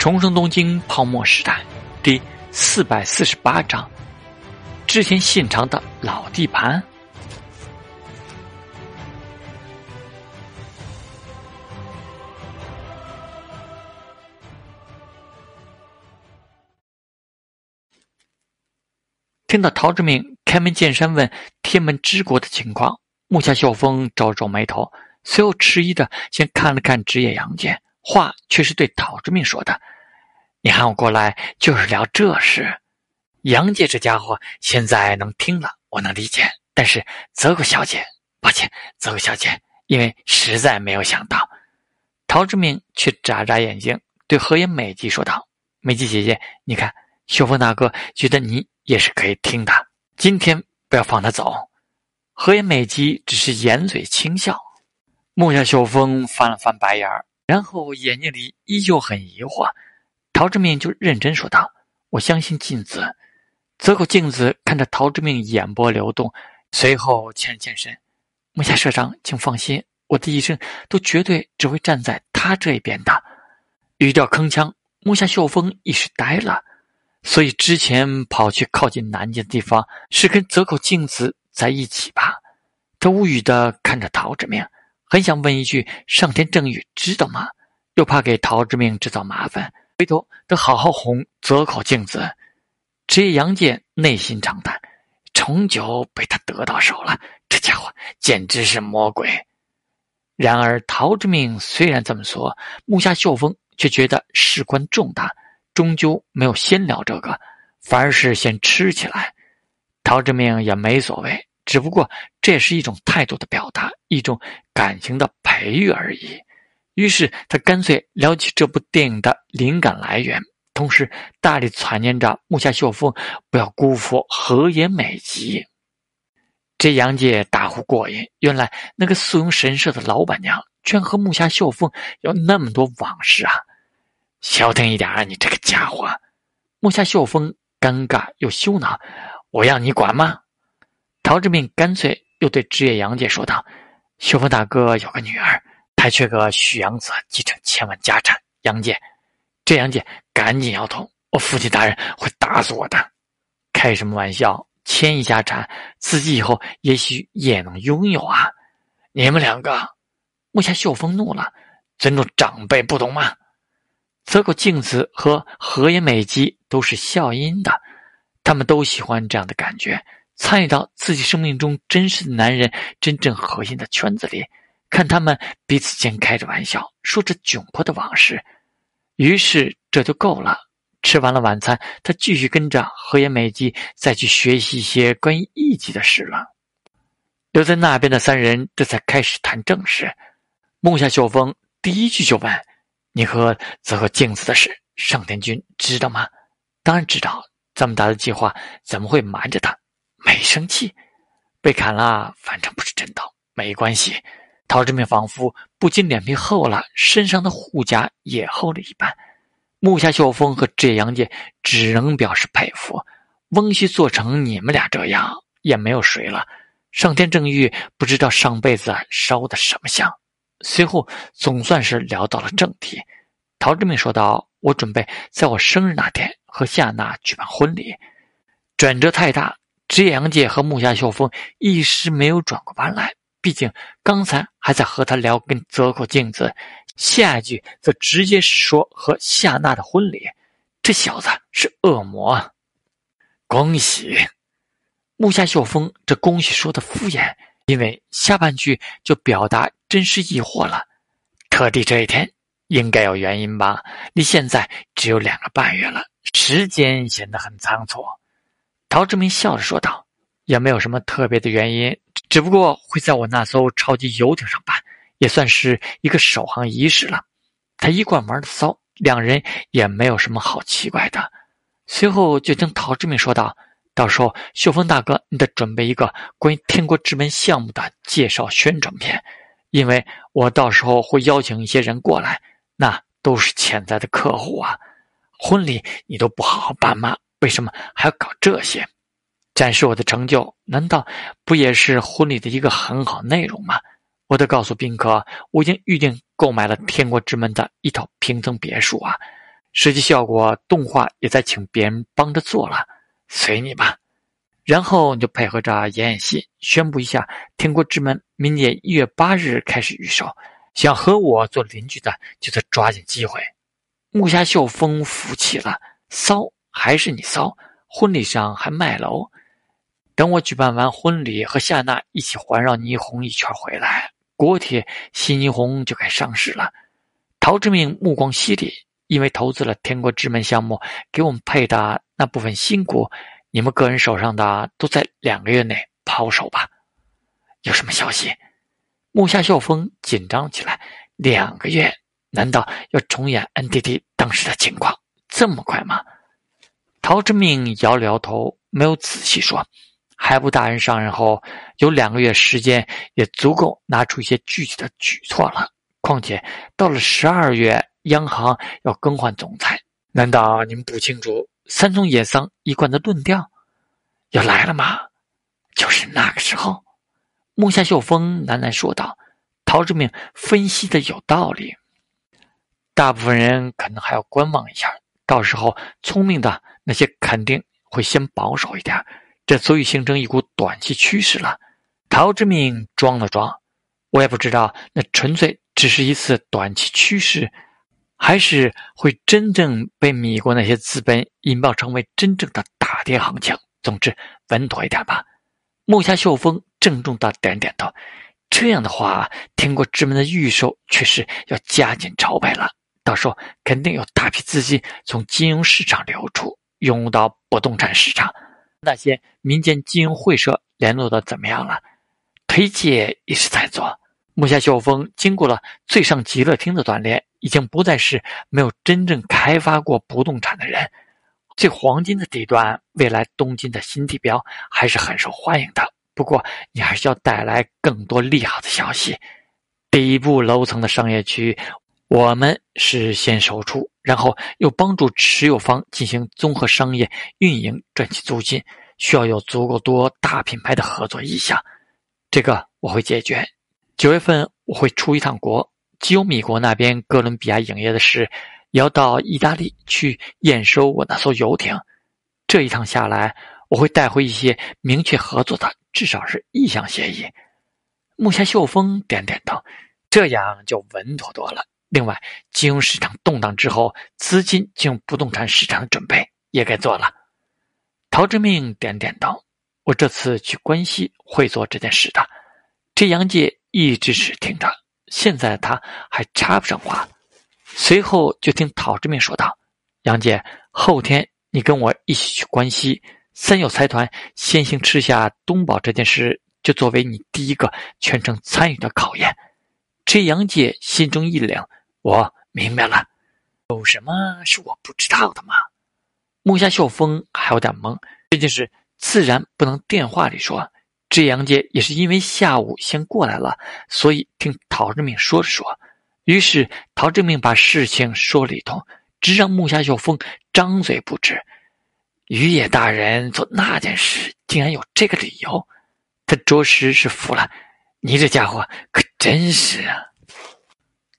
重生东京泡沫时代第四百四十八章：之前现场的老地盘。听到陶志明开门见山问天门之国的情况，木下秀峰皱皱眉头，随后迟疑的先看了看职业杨戬，话却是对陶志明说的：“你喊我过来就是聊这事。杨戬这家伙现在能听了，我能理解。但是泽谷小姐，抱歉，泽谷小姐，因为实在没有想到。”陶志明却眨眨眼睛，对河野美纪说道：“美纪姐姐，你看，秀峰大哥觉得你。”也是可以听的。今天不要放他走。河野美吉只是掩嘴轻笑。木下秀峰翻了翻白眼儿，然后眼睛里依旧很疑惑。陶志明就认真说道：“我相信镜子。”泽口镜子看着陶志明眼波流动，随后欠了欠身：“木下社长，请放心，我的一生都绝对只会站在他这一边的。”语调铿锵，木下秀峰一时呆了。所以之前跑去靠近南京的地方，是跟泽口镜子在一起吧？他无语的看着陶志明，很想问一句：“上天正宇知道吗？”又怕给陶志明制造麻烦，回头得好好哄泽口镜子。职业杨戬内心长叹：重九被他得到手了，这家伙简直是魔鬼。然而陶志明虽然这么说，木下秀峰却觉得事关重大。终究没有先聊这个，反而是先吃起来。陶志明也没所谓，只不过这也是一种态度的表达，一种感情的培育而已。于是他干脆聊起这部电影的灵感来源，同时大力传念着木下秀峰不要辜负河野美吉。这杨戬大呼过瘾，原来那个素庸神社的老板娘，居然和木下秀峰有那么多往事啊！消停一点啊！你这个家伙，木下秀峰尴尬又羞恼，我要你管吗？陶志明干脆又对职业杨戬说道：“秀峰大哥有个女儿，还缺个许阳子继承千万家产。杨戬，这杨戬赶紧摇头，我父亲大人会打死我的。开什么玩笑？千亿家产，自己以后也许也能拥有啊！你们两个，木下秀峰怒了，尊重长辈不懂吗？”泽口镜子和河野美姬都是笑音的，他们都喜欢这样的感觉，参与到自己生命中真实的男人真正核心的圈子里，看他们彼此间开着玩笑，说着窘迫的往事。于是这就够了。吃完了晚餐，他继续跟着河野美纪再去学习一些关于艺伎的事了。留在那边的三人这才开始谈正事。木下秀峰第一句就问。你和泽和镜子的事，上天君知道吗？当然知道。这么大的计划，怎么会瞒着他？没生气，被砍了，反正不是真刀，没关系。陶志明仿佛不仅脸皮厚了，身上的护甲也厚了一般。木下秀峰和职业杨戬只能表示佩服。翁婿做成你们俩这样，也没有谁了。上天正欲不知道上辈子烧的什么香。随后总算是聊到了正题，陶志明说道：“我准备在我生日那天和夏娜举办婚礼。”转折太大，职业杨介和木下秀峰一时没有转过弯来。毕竟刚才还在和他聊跟泽口镜子，下一句则直接是说和夏娜的婚礼。这小子是恶魔！恭喜！木下秀峰这恭喜说的敷衍。因为下半句就表达真是疑惑了，特地这一天应该有原因吧？离现在只有两个半月了，时间显得很仓促。陶志明笑着说道：“也没有什么特别的原因，只不过会在我那艘超级游艇上办，也算是一个首航仪式了。”他一贯玩的骚，两人也没有什么好奇怪的。随后就听陶志明说道。到时候，秀峰大哥，你得准备一个关于天国之门项目的介绍宣传片，因为我到时候会邀请一些人过来，那都是潜在的客户啊。婚礼你都不好好办吗？为什么还要搞这些？展示我的成就，难道不也是婚礼的一个很好内容吗？我得告诉宾客，我已经预定购买了天国之门的一套平层别墅啊，实际效果动画也在请别人帮着做了，随你吧。然后你就配合着演演戏，宣布一下《天国之门》明年一月八日开始预售，想和我做邻居的就得抓紧机会。木下秀峰服气了，骚还是你骚，婚礼上还卖楼。等我举办完婚礼，和夏娜一起环绕霓虹一圈回来，国铁新霓虹就该上市了。陶志明目光犀利，因为投资了《天国之门》项目，给我们配的那部分新股。你们个人手上的都在两个月内抛售吧？有什么消息？木下秀风紧张起来。两个月？难道要重演 NTT 当时的情况？这么快吗？陶之命摇了摇头，没有仔细说。海部大人上任后有两个月时间，也足够拿出一些具体的举措了。况且到了十二月，央行要更换总裁，难道你们不清楚？三重野桑一贯的论调要来了吗？就是那个时候，木下秀峰喃喃说道：“陶志明分析的有道理，大部分人可能还要观望一下，到时候聪明的那些肯定会先保守一点，这足以形成一股短期趋势了。”陶志明装了装，我也不知道，那纯粹只是一次短期趋势。还是会真正被米国那些资本引爆，成为真正的大跌行情。总之，稳妥一点吧。木下秀峰郑重的点点头。这样的话，听过之门的预售确实要加紧筹备了。到时候肯定有大批资金从金融市场流出，涌入到不动产市场。那些民间金融会社联络的怎么样了？推介一直在做。木下秀峰经过了最上极乐厅的锻炼。已经不再是没有真正开发过不动产的人。最黄金的地段，未来东京的新地标还是很受欢迎的。不过，你还是要带来更多利好的消息。底部楼层的商业区，我们是先售出，然后又帮助持有方进行综合商业运营，赚取租金。需要有足够多大品牌的合作意向，这个我会解决。九月份我会出一趟国。既有米国那边哥伦比亚影业的事，也要到意大利去验收我那艘游艇。这一趟下来，我会带回一些明确合作的，至少是意向协议。木下秀峰点点头，这样就稳妥多了。另外，金融市场动荡之后，资金进入不动产市场的准备也该做了。陶之命点点头，我这次去关西会做这件事的。这杨介一直是听着。现在他还插不上话，随后就听陶之命说道：“杨姐，后天你跟我一起去关西三友财团先行吃下东宝这件事，就作为你第一个全程参与的考验。”这杨姐心中一凉，我明白了，有什么是我不知道的吗？木下秀峰还有点懵，这件事自然不能电话里说。这杨介也是因为下午先过来了，所以听陶志明说着说，于是陶志明把事情说了一通，只让木下秀峰张嘴不止。于野大人做那件事竟然有这个理由，他着实是服了。你这家伙可真是啊！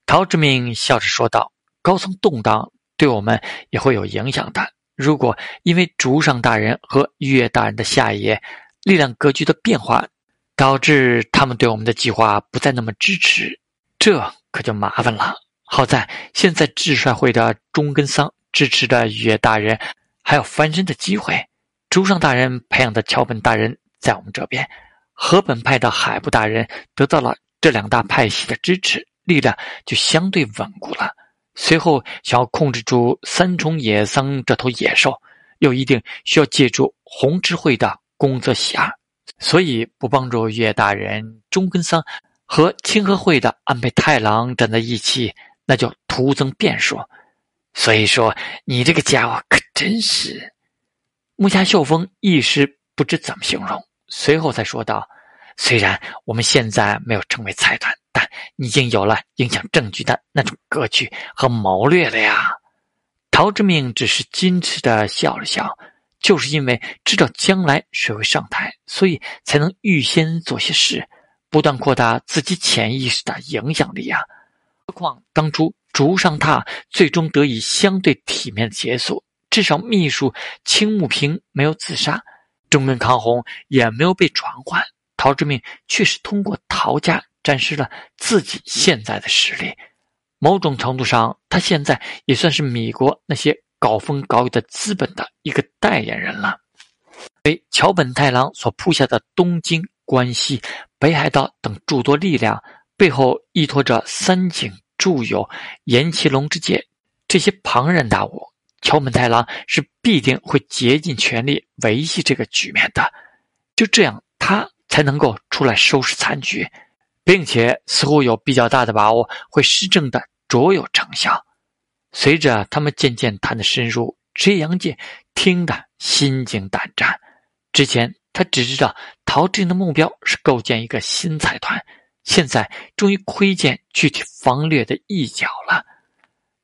陶志明笑着说道：“高层动荡对我们也会有影响的。如果因为竹上大人和于野大人的下野。”力量格局的变化，导致他们对我们的计划不再那么支持，这可就麻烦了。好在现在智帅会的中根桑支持的月大人还有翻身的机会，竹上大人培养的桥本大人在我们这边，河本派的海部大人得到了这两大派系的支持，力量就相对稳固了。随后想要控制住三重野桑这头野兽，又一定需要借助红之会的。宫泽喜二，所以不帮助岳大人中根桑和清河会的安倍太郎站在一起，那就徒增变数。所以说，你这个家伙可真是……木下秀峰一时不知怎么形容，随后才说道：“虽然我们现在没有成为财团，已经有了影响政局的那种格局和谋略了呀。”陶之命只是矜持的笑了笑。就是因为知道将来谁会上台，所以才能预先做些事，不断扩大自己潜意识的影响力呀！何况当初竹上榻最终得以相对体面的结束，至少秘书青木平没有自杀，中根康弘也没有被传唤，陶之命却是通过陶家展示了自己现在的实力。某种程度上，他现在也算是米国那些搞风搞雨的资本的一个代言人了。为桥本太郎所铺下的东京、关西、北海道等诸多力量，背后依托着三井、住友、岩崎龙之介这些庞然大物，桥本太郎是必定会竭尽全力维系这个局面的。就这样，他才能够出来收拾残局，并且似乎有比较大的把握会施政的。卓有成效。随着他们渐渐谈的深入，职业杨介听得心惊胆战。之前他只知道陶志明的目标是构建一个新财团，现在终于窥见具体方略的一角了。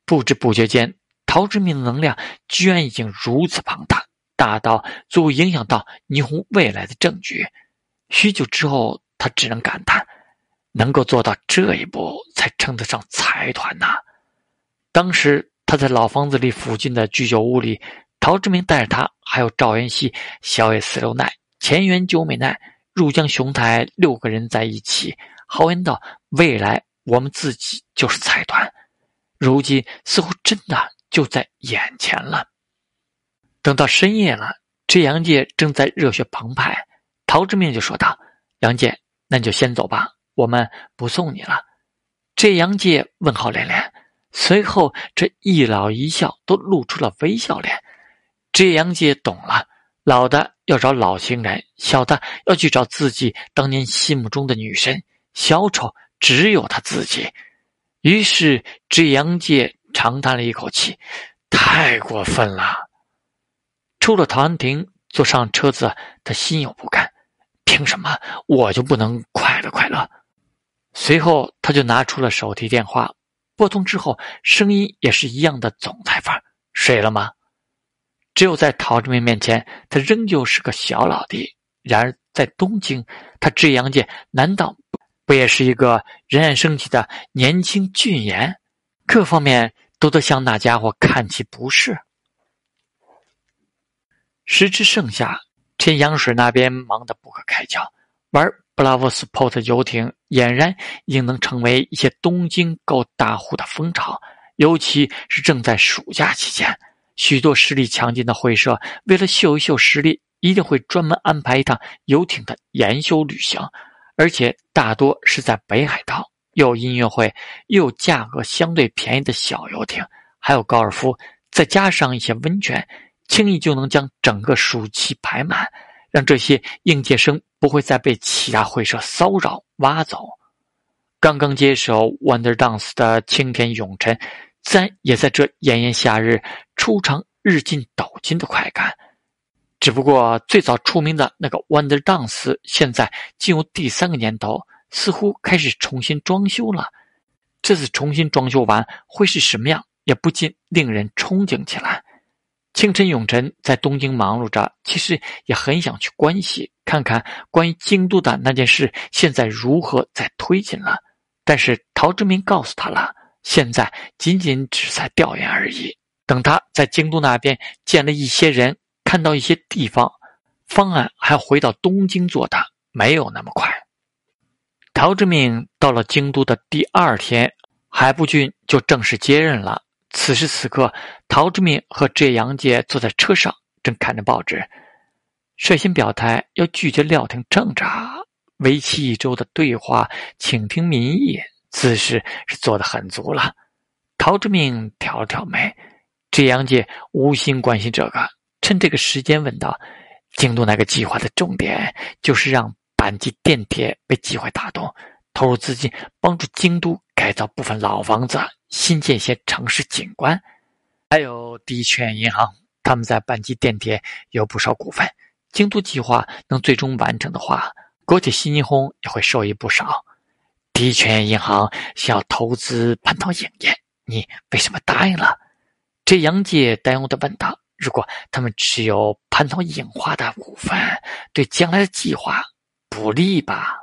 不知不觉间，陶志明的能量居然已经如此庞大，大到足以影响到霓虹未来的政局。许久之后，他只能感叹。能够做到这一步，才称得上财团呐！当时他在老房子里附近的居酒屋里，陶志明带着他，还有赵元熙、小野四六奈、前原九美奈、入江雄太六个人在一起，豪言道：“未来我们自己就是财团。”如今似乎真的就在眼前了。等到深夜了，这杨介正在热血澎湃，陶志明就说道：“杨介，那你就先走吧。”我们不送你了，这杨介问号连连，随后这一老一少都露出了微笑脸。这杨介懂了，老的要找老情人，小的要去找自己当年心目中的女神，小丑只有他自己。于是这杨介长叹了一口气，太过分了。出了陶安亭，坐上车子，他心有不甘，凭什么我就不能快乐快乐？随后，他就拿出了手提电话，拨通之后，声音也是一样的总裁范睡了吗？只有在陶志明面前，他仍旧是个小老弟。然而，在东京，他这杨介难道不也是一个人爱生气的年轻俊颜？各方面都得向那家伙看齐不是？时至盛夏，陈阳水那边忙得不可开交，玩。布拉沃斯 port 游艇俨然已经能成为一些东京够大户的风潮，尤其是正在暑假期间，许多实力强劲的会社为了秀一秀实力，一定会专门安排一趟游艇的研修旅行，而且大多是在北海道，又有音乐会，又有价格相对便宜的小游艇，还有高尔夫，再加上一些温泉，轻易就能将整个暑期排满。让这些应届生不会再被其他会社骚扰挖走。刚刚接手 Wonder Dance 的青田永臣，自然也在这炎炎夏日初尝日进斗金的快感。只不过最早出名的那个 Wonder Dance，现在进入第三个年头，似乎开始重新装修了。这次重新装修完会是什么样，也不禁令人憧憬起来。清晨，永臣在东京忙碌着，其实也很想去关西看看关于京都的那件事现在如何在推进了。但是陶之明告诉他了，现在仅仅只在调研而已。等他在京都那边见了一些人，看到一些地方，方案还要回到东京做的，没有那么快。陶之明到了京都的第二天，海部俊就正式接任了。此时此刻，陶之明和这杨介坐在车上，正看着报纸，率先表态要拒绝料亭挣扎，为期一周的对话，倾听民意，姿势是做得很足了。陶之明挑了挑眉，这杨介无心关心这个，趁这个时间问道：“京都那个计划的重点，就是让阪急电铁被机会打动，投入资金帮助京都改造部分老房子。”新建一些城市景观，还有第一泉银行，他们在阪急电铁有不少股份。京都计划能最终完成的话，国铁新日本也会受益不少。第一泉银行想要投资蟠桃影业，你为什么答应了？这杨介担忧的问道：“如果他们持有蟠桃影化的股份，对将来的计划不利吧？”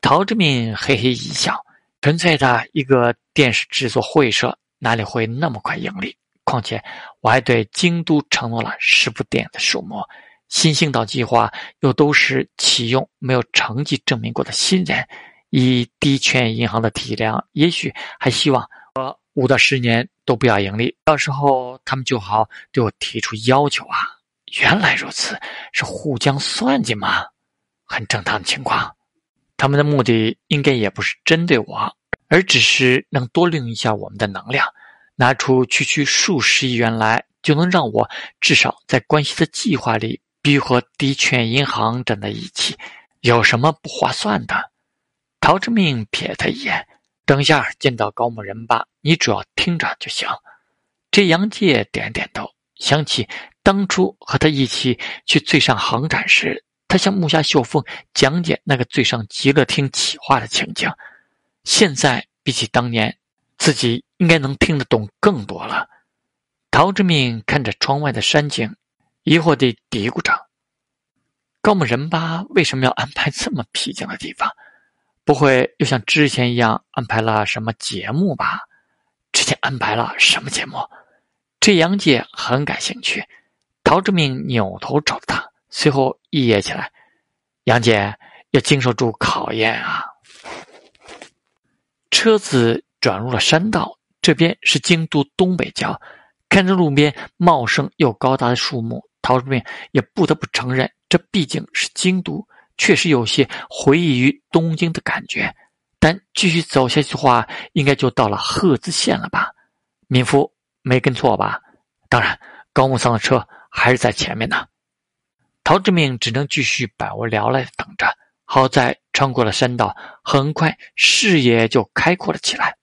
陶志明嘿嘿一笑。纯粹的一个电视制作会社，哪里会那么快盈利？况且我还对京都承诺了十部电影的数目。新兴岛计划又都是启用没有成绩证明过的新人，以低权银行的体量，也许还希望我五到十年都不要盈利，到时候他们就好对我提出要求啊！原来如此，是互相算计吗？很正常的情况。他们的目的应该也不是针对我，而只是能多利用一下我们的能量，拿出区区数十亿元来，就能让我至少在关系的计划里。与和低权银行站在一起，有什么不划算的？陶之命瞥他一眼，等下见到高木人吧，你主要听着就行。这杨介点点头，想起当初和他一起去最上航展时，他向木下秀凤讲解那个最上极乐厅企划的情景，现在比起当年，自己应该能听得懂更多了。陶之命看着窗外的山景。疑惑地嘀咕着：“高木仁巴为什么要安排这么僻静的地方？不会又像之前一样安排了什么节目吧？之前安排了什么节目？”这杨介很感兴趣。陶志明扭头找他，随后一噎起来：“杨戬要经受住考验啊！”车子转入了山道，这边是京都东北角，看着路边茂盛又高大的树木。陶志明也不得不承认，这毕竟是京都，确实有些回忆于东京的感觉。但继续走下去的话，应该就到了鹤子县了吧？民夫没跟错吧？当然，高木桑的车还是在前面呢。陶志明只能继续百无聊赖的等着。好在穿过了山道，很快视野就开阔了起来。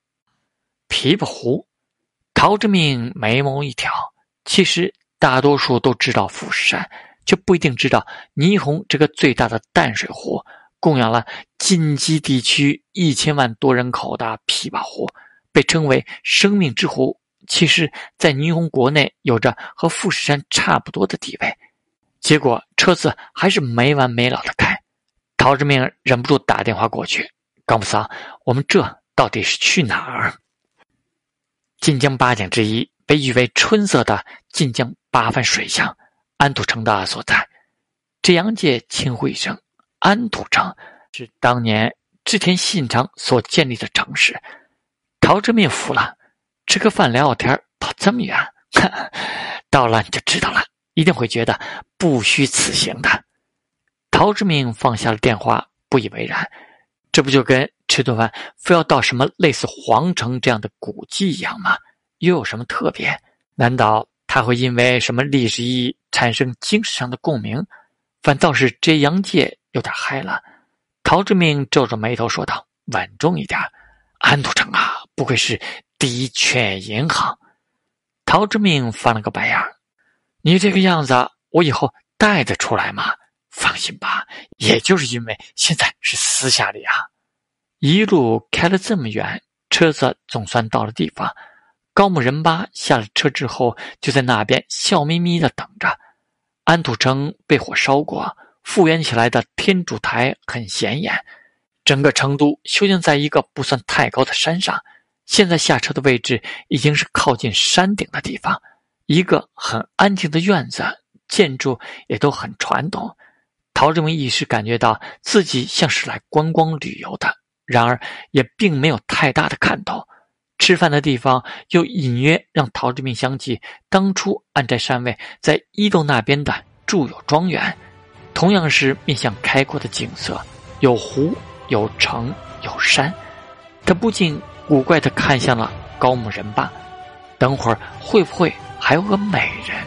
琵琶湖，陶志明眉毛一挑，其实。大多数都知道富士山，却不一定知道霓虹这个最大的淡水湖，供养了近畿地区一千万多人口的琵琶湖，被称为“生命之湖”。其实，在霓虹国内有着和富士山差不多的地位。结果车子还是没完没了的开，陶志明忍不住打电话过去：“高木桑，我们这到底是去哪儿？”晋江八景之一，被誉为春色的晋江。八幡水乡，安土城的所在。这杨界轻呼一声：“安土城是当年织田信长所建立的城市。”陶之命服了，吃个饭聊聊天，跑这么远，到了你就知道了，一定会觉得不虚此行的。陶之明放下了电话，不以为然：“这不就跟吃顿饭非要到什么类似皇城这样的古迹一样吗？又有什么特别？难道？”他会因为什么历史意义产生精神上的共鸣？反倒是这杨介有点嗨了。陶志明皱着眉头说道：“稳重一点，安土城啊，不愧是第一权银行。”陶志明翻了个白眼：“你这个样子，我以后带得出来吗？放心吧，也就是因为现在是私下里啊。”一路开了这么远，车子总算到了地方。高木仁巴下了车之后，就在那边笑眯眯的等着。安土城被火烧过，复原起来的天主台很显眼。整个成都修建在一个不算太高的山上，现在下车的位置已经是靠近山顶的地方。一个很安静的院子，建筑也都很传统。陶志明一时感觉到自己像是来观光旅游的，然而也并没有太大的看头。吃饭的地方又隐约让陶志明想起当初安斋山卫在伊豆那边的住友庄园，同样是面向开阔的景色，有湖有城有山。他不禁古怪的看向了高木人吧，等会儿会不会还有个美人？